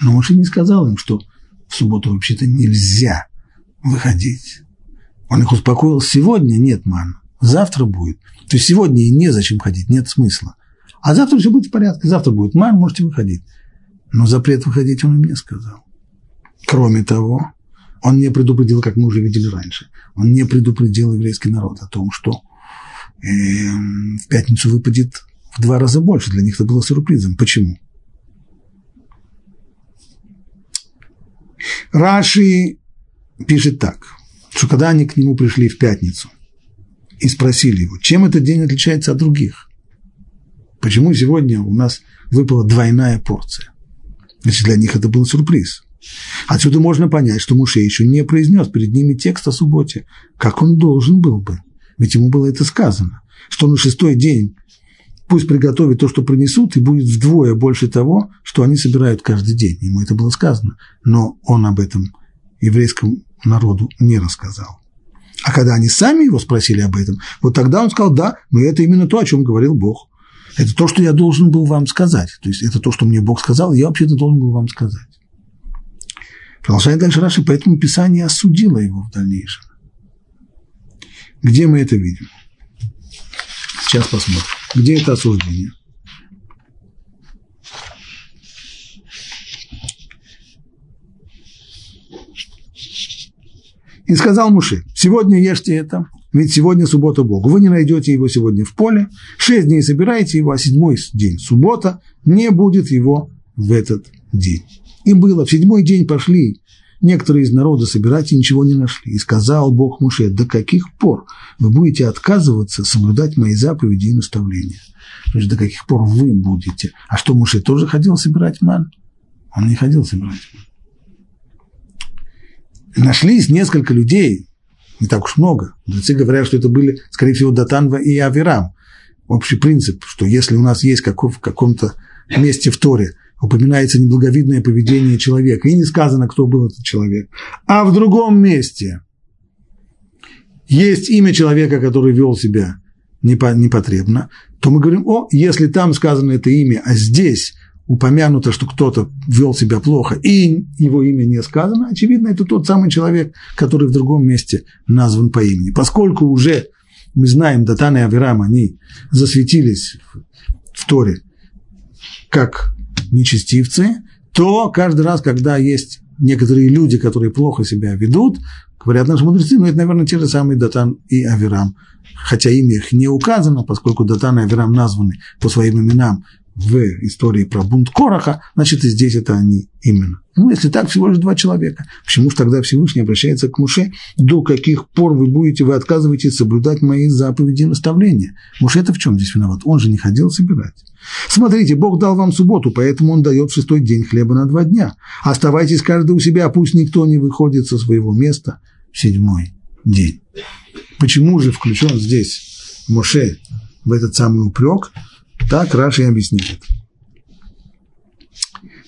Но Моше не сказал им, что в субботу вообще-то нельзя выходить. Он их успокоил, сегодня нет ман, завтра будет. То есть сегодня и незачем ходить, нет смысла. А завтра все будет в порядке, завтра будет ман, можете выходить. Но запрет выходить он им не сказал. Кроме того, он не предупредил, как мы уже видели раньше, он не предупредил еврейский народ о том, что э, в пятницу выпадет в два раза больше. Для них это было сюрпризом. Почему? Раши пишет так, что когда они к нему пришли в пятницу и спросили его, чем этот день отличается от других, почему сегодня у нас выпала двойная порция. Значит, для них это был сюрприз. Отсюда можно понять, что Муше еще не произнес перед ними текст о субботе, как он должен был бы. Ведь ему было это сказано, что на шестой день пусть приготовит то, что принесут, и будет вдвое больше того, что они собирают каждый день. Ему это было сказано. Но он об этом еврейскому народу не рассказал. А когда они сами его спросили об этом, вот тогда он сказал, да, но это именно то, о чем говорил Бог. Это то, что я должен был вам сказать. То есть это то, что мне Бог сказал, я вообще-то должен был вам сказать. Продолжает дальше Раши, поэтому Писание осудило его в дальнейшем. Где мы это видим? Сейчас посмотрим. Где это осуждение? И сказал Муше, сегодня ешьте это, ведь сегодня суббота Богу. Вы не найдете его сегодня в поле, шесть дней собираете его, а седьмой день, суббота, не будет его в этот день. И было, в седьмой день пошли некоторые из народа собирать и ничего не нашли. И сказал Бог Муше, до каких пор вы будете отказываться соблюдать мои заповеди и наставления? То есть до каких пор вы будете? А что, Муше тоже ходил собирать ман? Он не ходил собирать ман. Нашлись несколько людей, не так уж много. Мудрецы говорят, что это были, скорее всего, Датанва и Авирам. Общий принцип, что если у нас есть каков, в каком-то месте в Торе упоминается неблаговидное поведение человека, и не сказано, кто был этот человек, а в другом месте есть имя человека, который вел себя непотребно, то мы говорим, о, если там сказано это имя, а здесь упомянуто, что кто-то вел себя плохо, и его имя не сказано, очевидно, это тот самый человек, который в другом месте назван по имени. Поскольку уже мы знаем, Датан и Авирам, они засветились в Торе как нечестивцы, то каждый раз, когда есть некоторые люди, которые плохо себя ведут, говорят наши мудрецы, ну это, наверное, те же самые Датан и Авирам. Хотя имя их не указано, поскольку Датан и Авирам названы по своим именам в истории про бунт Короха, значит, и здесь это они именно. Ну, если так, всего лишь два человека. Почему же тогда Всевышний обращается к Муше? До каких пор вы будете, вы отказываетесь соблюдать мои заповеди и наставления? Муше это в чем здесь виноват? Он же не ходил собирать. Смотрите, Бог дал вам субботу, поэтому Он дает в шестой день хлеба на два дня. Оставайтесь каждый у себя, пусть никто не выходит со своего места в седьмой день. Почему же включен здесь Моше в этот самый упрек? Так Раши объясняет.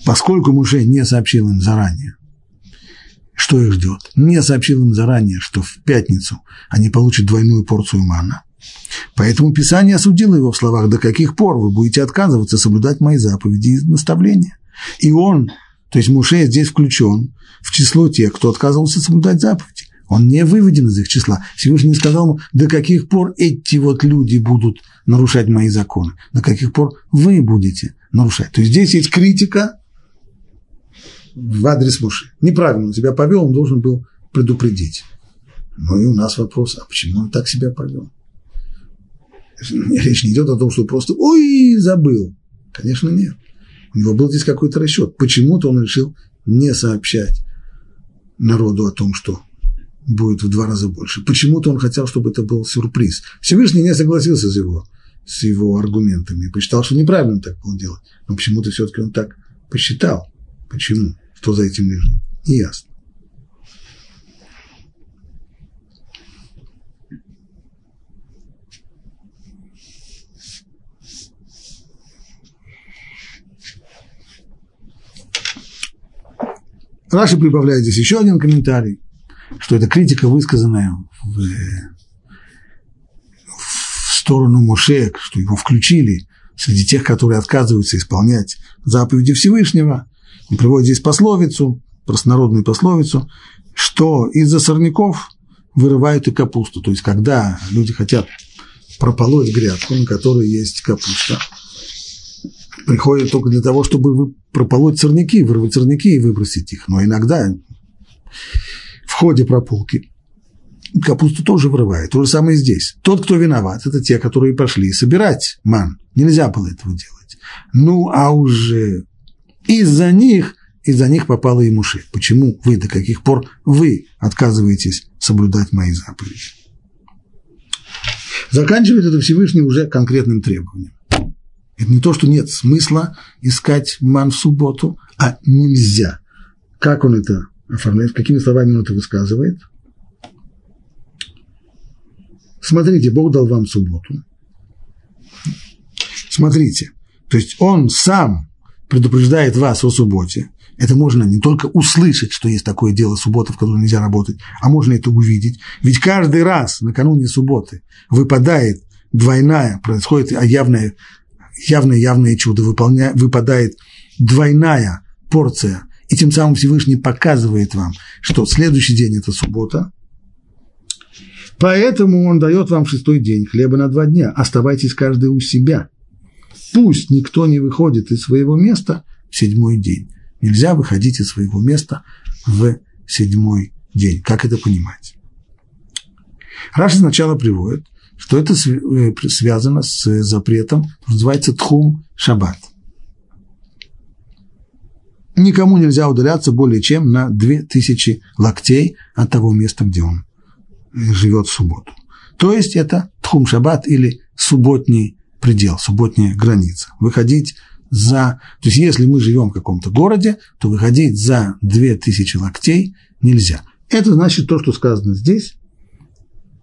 Поскольку Муше не сообщил им заранее, что их ждет. Не сообщил им заранее, что в пятницу они получат двойную порцию мана. Поэтому Писание осудило его в словах, до каких пор вы будете отказываться соблюдать мои заповеди и наставления. И он, то есть Муше здесь включен в число тех, кто отказывался соблюдать заповеди. Он не выведен из их числа. Всевышний сказал ему, до каких пор эти вот люди будут нарушать мои законы, до каких пор вы будете нарушать. То есть здесь есть критика в адрес Муши. Неправильно он себя повел, он должен был предупредить. Ну и у нас вопрос, а почему он так себя повел? Речь не идет о том, что просто «Ой, забыл». Конечно, нет. У него был здесь какой-то расчет. Почему-то он решил не сообщать народу о том, что будет в два раза больше. Почему-то он хотел, чтобы это был сюрприз. Всевышний не согласился с его, с его аргументами, посчитал, что неправильно так было делать. Но почему-то все-таки он так посчитал. Почему? Что за этим лежит? Не ясно. Раши прибавляет здесь еще один комментарий, что это критика, высказанная в, в сторону Моше, что его включили среди тех, которые отказываются исполнять заповеди Всевышнего. Он приводит здесь пословицу, простонародную пословицу, что из-за сорняков вырывают и капусту. То есть, когда люди хотят прополоть грядку, на которой есть капуста, приходят только для того, чтобы прополоть сорняки, вырвать сорняки и выбросить их. Но иногда ходе прополки капусту тоже вырывает. То же самое здесь. Тот, кто виноват, это те, которые пошли собирать ман. Нельзя было этого делать. Ну, а уже из-за них, из-за них попало и муши. Почему вы, до каких пор вы отказываетесь соблюдать мои заповеди? Заканчивает это Всевышний уже конкретным требованием. Это не то, что нет смысла искать ман в субботу, а нельзя. Как он это оформляет, какими словами он это высказывает? Смотрите, Бог дал вам субботу. Смотрите, то есть он сам предупреждает вас о субботе. Это можно не только услышать, что есть такое дело суббота, в которой нельзя работать, а можно это увидеть. Ведь каждый раз накануне субботы выпадает двойная, происходит явная явное-явное чудо, выполня, выпадает двойная порция, и тем самым Всевышний показывает вам, что следующий день – это суббота, поэтому он дает вам шестой день хлеба на два дня. Оставайтесь каждый у себя. Пусть никто не выходит из своего места в седьмой день. Нельзя выходить из своего места в седьмой день. Как это понимать? Раши сначала приводит, что это э, связано с запретом, называется тхум шаббат. Никому нельзя удаляться более чем на 2000 локтей от того места, где он живет в субботу. То есть это тхум шаббат или субботний предел, субботняя граница. Выходить за... То есть если мы живем в каком-то городе, то выходить за 2000 локтей нельзя. Это значит то, что сказано здесь,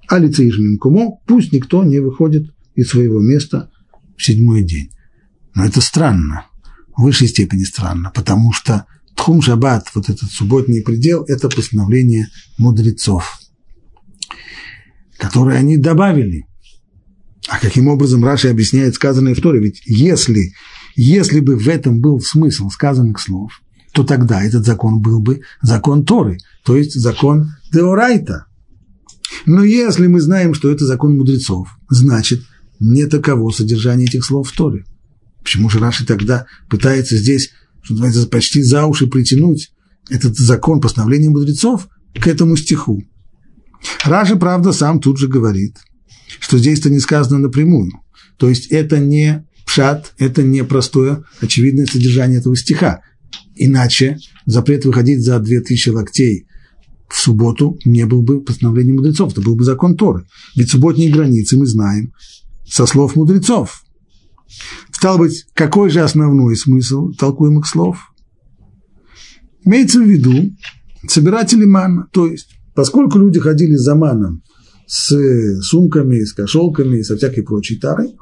Алицеишмин кумо, пусть никто не выходит из своего места в седьмой день. Но это странно, в высшей степени странно, потому что Тхум Шаббат, вот этот субботний предел, это постановление мудрецов, которые они добавили. А каким образом Раши объясняет сказанное в Торе? Ведь если, если бы в этом был смысл сказанных слов, то тогда этот закон был бы закон Торы, то есть закон Деорайта – но если мы знаем, что это закон мудрецов, значит, не таково содержание этих слов в Торе. Почему же Раши тогда пытается здесь, что называется, почти за уши притянуть этот закон постановления мудрецов к этому стиху? Раши, правда, сам тут же говорит, что здесь-то не сказано напрямую. То есть это не пшат, это не простое очевидное содержание этого стиха. Иначе запрет выходить за две тысячи локтей в субботу не был бы постановлением мудрецов, это был бы закон Торы. Ведь субботние границы мы знаем со слов мудрецов. Стало быть, какой же основной смысл толкуемых слов? Имеется в виду собиратели мана, то есть, поскольку люди ходили за маном с сумками, с кошелками, со всякой прочей тарой,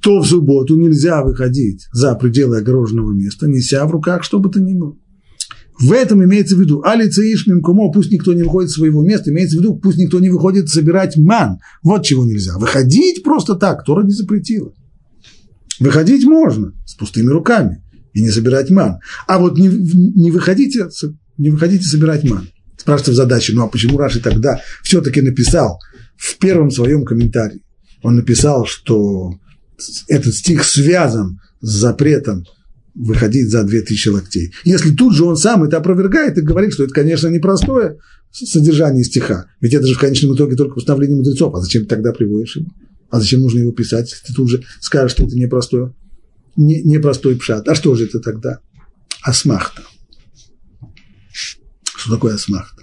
то в субботу нельзя выходить за пределы огороженного места, неся в руках что бы то ни было. В этом имеется в виду, али цаишмим кумо, пусть никто не выходит с своего места, имеется в виду, пусть никто не выходит собирать ман. Вот чего нельзя. Выходить просто так, Тора не запретила. Выходить можно с пустыми руками и не собирать ман. А вот не, не, выходите, не выходите собирать ман. Спрашивается в задаче, ну а почему Раши тогда все-таки написал в первом своем комментарии, он написал, что этот стих связан с запретом выходить за 2000 локтей. Если тут же он сам это опровергает и говорит, что это, конечно, непростое содержание стиха, ведь это же в конечном итоге только установление мудрецов, а зачем ты тогда приводишь его? А зачем нужно его писать, ты тут же скажешь, что это непростое, не, непростой пшат? А что же это тогда? Асмахта. Что такое асмахта?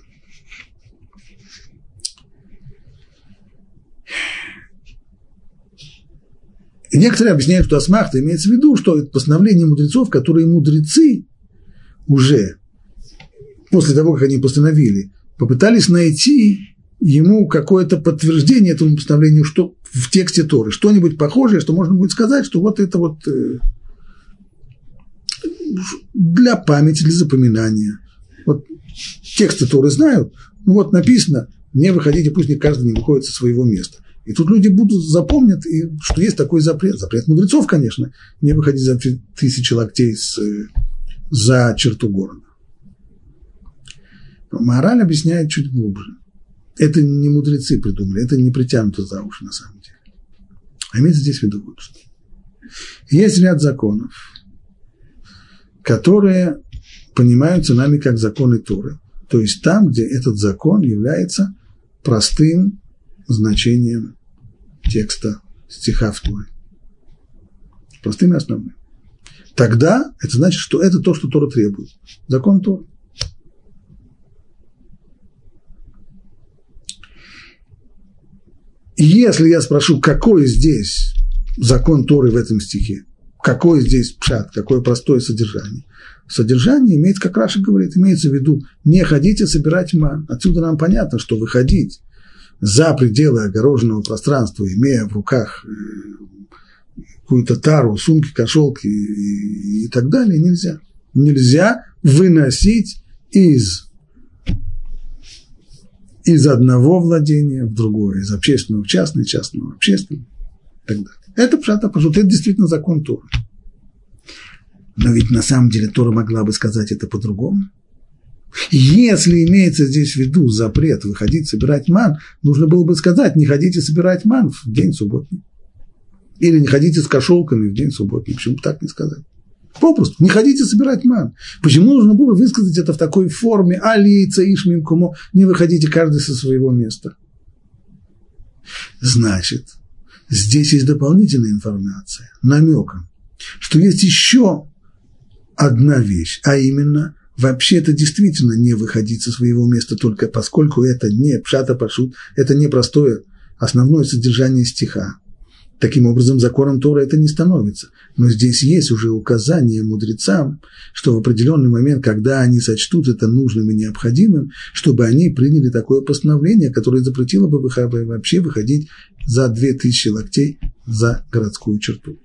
Некоторые объясняют, что асмахта имеется в виду, что это постановление мудрецов, которые мудрецы уже после того, как они постановили, попытались найти ему какое-то подтверждение этому постановлению, что в тексте Торы, что-нибудь похожее, что можно будет сказать, что вот это вот э, для памяти, для запоминания. Вот тексты Торы знают, ну вот написано, не выходите, пусть не каждый не выходит со своего места. И тут люди будут запомнят, и, что есть такой запрет. Запрет мудрецов, конечно, не выходить за тысячи локтей с, за черту города. Мораль объясняет чуть глубже. Это не мудрецы придумали, это не притянуто за уши на самом деле. А имеется здесь в виду вот что. Есть ряд законов, которые понимаются нами как законы Торы. То есть там, где этот закон является простым значением текста стиха в Торе. Простым и основным. Тогда это значит, что это то, что Тора требует. Закон Тора. Если я спрошу, какой здесь закон Торы в этом стихе, какой здесь пшат, какое простое содержание, содержание имеет, как Раша говорит, имеется в виду, не ходите собирать ман. Отсюда нам понятно, что выходить за пределы огороженного пространства, имея в руках э, какую-то тару, сумки, кошелки и, и так далее, нельзя. Нельзя выносить из, из одного владения в другое, из общественного в частное, частного в общественное и так далее. Это пшата пошут, это действительно закон Тора. Но ведь на самом деле Тора могла бы сказать это по-другому. Если имеется здесь в виду запрет выходить собирать ман, нужно было бы сказать, не ходите собирать ман в день субботний. Или не ходите с кошелками в день субботний. Почему бы так не сказать? Попросту, не ходите собирать ман. Почему нужно было высказать это в такой форме? Али, цаишмим, кумо, не выходите каждый со своего места. Значит, здесь есть дополнительная информация, намеком, что есть еще одна вещь, а именно – вообще это действительно не выходить со своего места только поскольку это не пшата пашут, это не простое основное содержание стиха. Таким образом, законом Тора это не становится. Но здесь есть уже указание мудрецам, что в определенный момент, когда они сочтут это нужным и необходимым, чтобы они приняли такое постановление, которое запретило бы вообще выходить за 2000 локтей за городскую черту.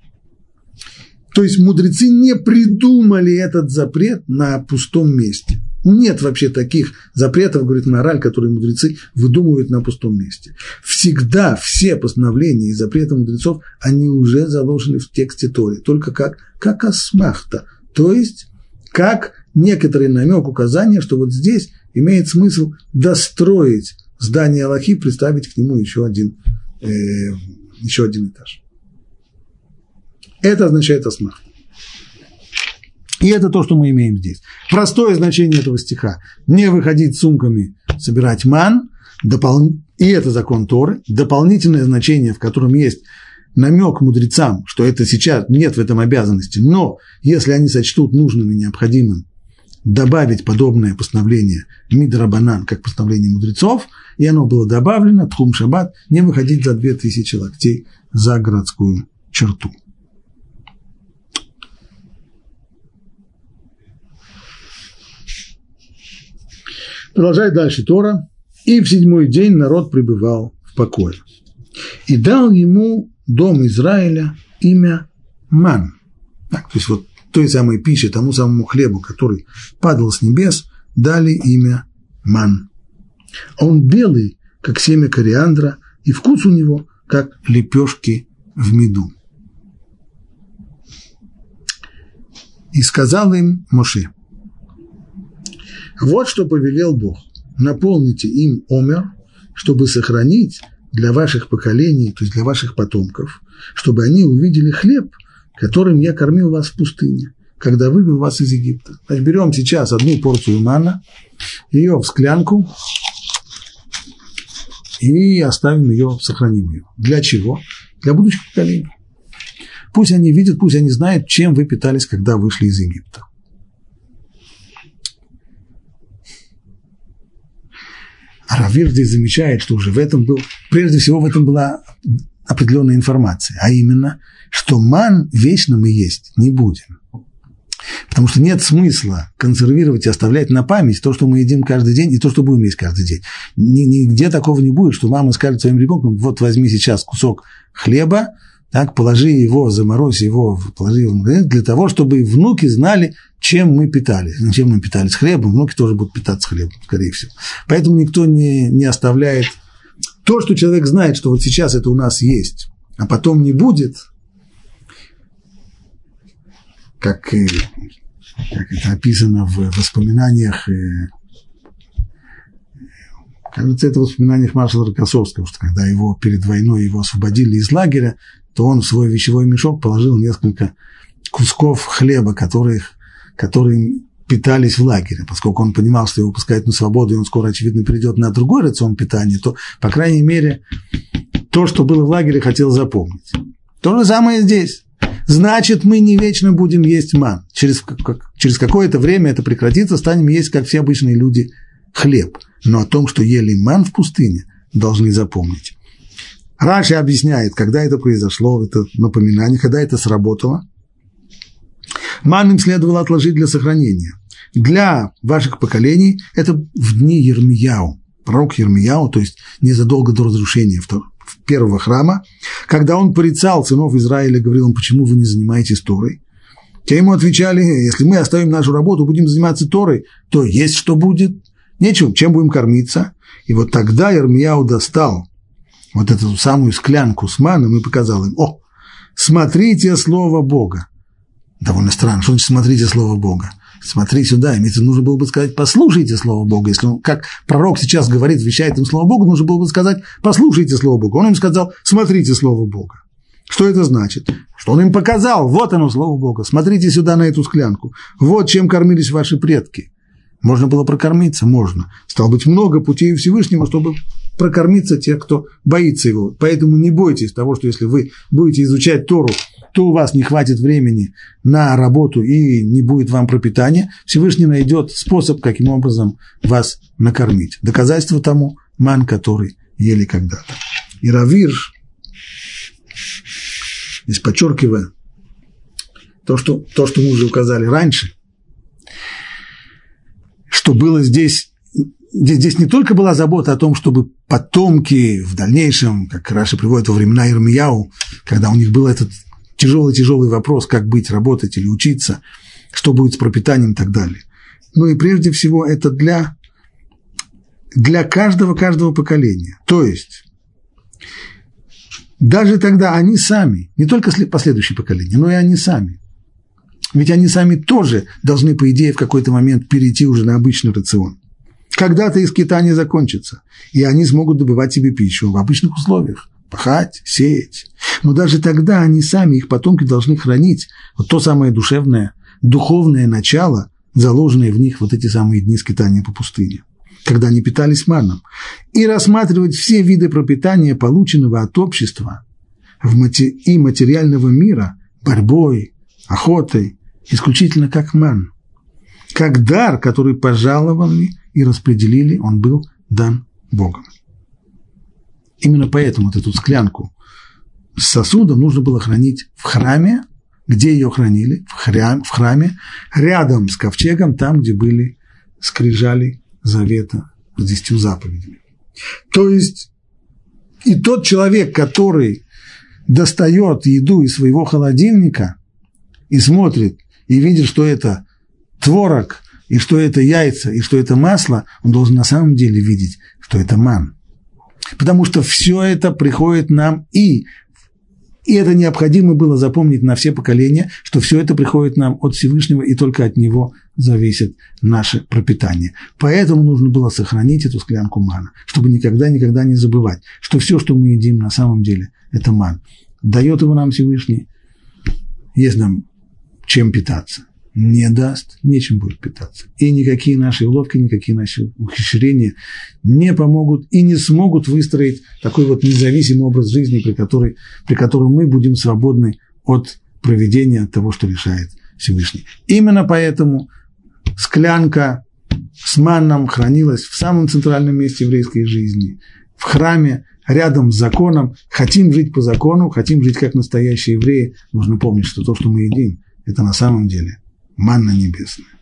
То есть мудрецы не придумали этот запрет на пустом месте. Нет вообще таких запретов, говорит мораль, которые мудрецы выдумывают на пустом месте. Всегда все постановления и запреты мудрецов, они уже заложены в тексте Тори, только как, как асмахта, то есть как некоторый намек, указание, что вот здесь имеет смысл достроить здание Аллахи, представить к нему еще один, э, еще один этаж. Это означает асмах. И это то, что мы имеем здесь. Простое значение этого стиха. Не выходить сумками, собирать ман, допол... и это закон Торы. Дополнительное значение, в котором есть намек мудрецам, что это сейчас нет в этом обязанности, но если они сочтут нужным и необходимым добавить подобное постановление Мидрабанан, как постановление мудрецов, и оно было добавлено, Тхум Шаббат, не выходить за 2000 локтей за городскую черту. Продолжает дальше Тора. И в седьмой день народ пребывал в покое. И дал ему дом Израиля имя Ман. Так, то есть вот той самой пище, тому самому хлебу, который падал с небес, дали имя ман. Он белый, как семя кориандра, и вкус у него, как лепешки в меду. И сказал им Моше, вот что повелел Бог, наполните им омер, чтобы сохранить для ваших поколений, то есть для ваших потомков, чтобы они увидели хлеб, которым я кормил вас в пустыне, когда вывел вас из Египта. Значит, берем сейчас одну порцию мана, ее в склянку и оставим ее, сохраним ее. Для чего? Для будущих поколений. Пусть они видят, пусть они знают, чем вы питались, когда вышли из Египта. Равир здесь замечает, что уже в этом был, прежде всего в этом была определенная информация, а именно, что ман вечно мы есть не будем. Потому что нет смысла консервировать и оставлять на память то, что мы едим каждый день, и то, что будем есть каждый день. Нигде такого не будет, что мама скажет своим ребенком, вот возьми сейчас кусок хлеба, так, положи его, заморозь его, положи его в магазин, для того, чтобы внуки знали, чем мы питались. Ну, чем мы питались хлебом, внуки тоже будут питаться хлебом, скорее всего. Поэтому никто не, не оставляет то, что человек знает, что вот сейчас это у нас есть, а потом не будет, как, как это описано в воспоминаниях, э, кажется, это в воспоминаниях маршала Рокоссовского, что когда его перед войной его освободили из лагеря, то он в свой вещевой мешок положил несколько кусков хлеба, которых, которые питались в лагере, поскольку он понимал, что его пускают на свободу, и он скоро, очевидно, перейдет на другой рацион питания, то, по крайней мере, то, что было в лагере, хотел запомнить. То же самое здесь. Значит, мы не вечно будем есть ман. Через, как, через какое-то время это прекратится, станем есть, как все обычные люди, хлеб. Но о том, что ели ман в пустыне, должны запомнить. Раши объясняет, когда это произошло, это напоминание, когда это сработало. Ман им следовало отложить для сохранения. Для ваших поколений это в дни Ермияу, пророк Ермияу, то есть незадолго до разрушения первого храма, когда он порицал сынов Израиля, говорил им, почему вы не занимаетесь Торой. Те ему отвечали, если мы оставим нашу работу, будем заниматься Торой, то есть что будет? Нечем, чем будем кормиться? И вот тогда Ермияу достал вот эту самую склянку с маном и показал им, о, смотрите слово Бога. Довольно странно, что значит смотрите слово Бога? Смотри сюда, имеется, нужно было бы сказать, послушайте Слово Бога. Если он, как пророк сейчас говорит, вещает им Слово Бога, нужно было бы сказать, послушайте Слово Бога. Он им сказал, смотрите Слово Бога. Что это значит? Что он им показал, вот оно, Слово Бога, смотрите сюда на эту склянку. Вот чем кормились ваши предки. Можно было прокормиться? Можно. Стало быть, много путей Всевышнего, чтобы прокормиться тех, кто боится его. Поэтому не бойтесь того, что если вы будете изучать Тору, то у вас не хватит времени на работу и не будет вам пропитания. Всевышний найдет способ, каким образом вас накормить. Доказательство тому – ман, который ели когда-то. И Равир, здесь подчеркивая то, что, то, что мы уже указали раньше, что было здесь здесь не только была забота о том, чтобы потомки в дальнейшем, как Раша приводит во времена Ирмияу, когда у них был этот тяжелый-тяжелый вопрос, как быть, работать или учиться, что будет с пропитанием и так далее. Ну и прежде всего это для, для каждого-каждого поколения. То есть даже тогда они сами, не только последующие поколения, но и они сами, ведь они сами тоже должны, по идее, в какой-то момент перейти уже на обычный рацион. Когда-то их скитание закончится, и они смогут добывать себе пищу в обычных условиях, пахать, сеять. Но даже тогда они сами, их потомки должны хранить вот то самое душевное, духовное начало, заложенное в них вот эти самые дни скитания по пустыне, когда они питались маном, и рассматривать все виды пропитания, полученного от общества и материального мира, борьбой, охотой, исключительно как ман, как дар, который пожаловали и распределили, он был дан Богом. Именно поэтому вот эту склянку с сосудом нужно было хранить в храме, где ее хранили, в, храм, в храме, рядом с ковчегом, там, где были скрижали завета с десятью заповедями. То есть и тот человек, который достает еду из своего холодильника и смотрит, и видит, что это творог, и что это яйца, и что это масло, он должен на самом деле видеть, что это ман. Потому что все это приходит нам и и это необходимо было запомнить на все поколения, что все это приходит нам от Всевышнего, и только от Него зависит наше пропитание. Поэтому нужно было сохранить эту склянку мана, чтобы никогда-никогда не забывать, что все, что мы едим на самом деле, это ман. Дает его нам Всевышний, есть нам чем питаться не даст, нечем будет питаться. И никакие наши уловки, никакие наши ухищрения не помогут и не смогут выстроить такой вот независимый образ жизни, при, которой, при котором мы будем свободны от проведения того, что решает Всевышний. Именно поэтому склянка с манном хранилась в самом центральном месте еврейской жизни, в храме, рядом с законом. Хотим жить по закону, хотим жить как настоящие евреи, нужно помнить, что то, что мы едим, это на самом деле манна небесная.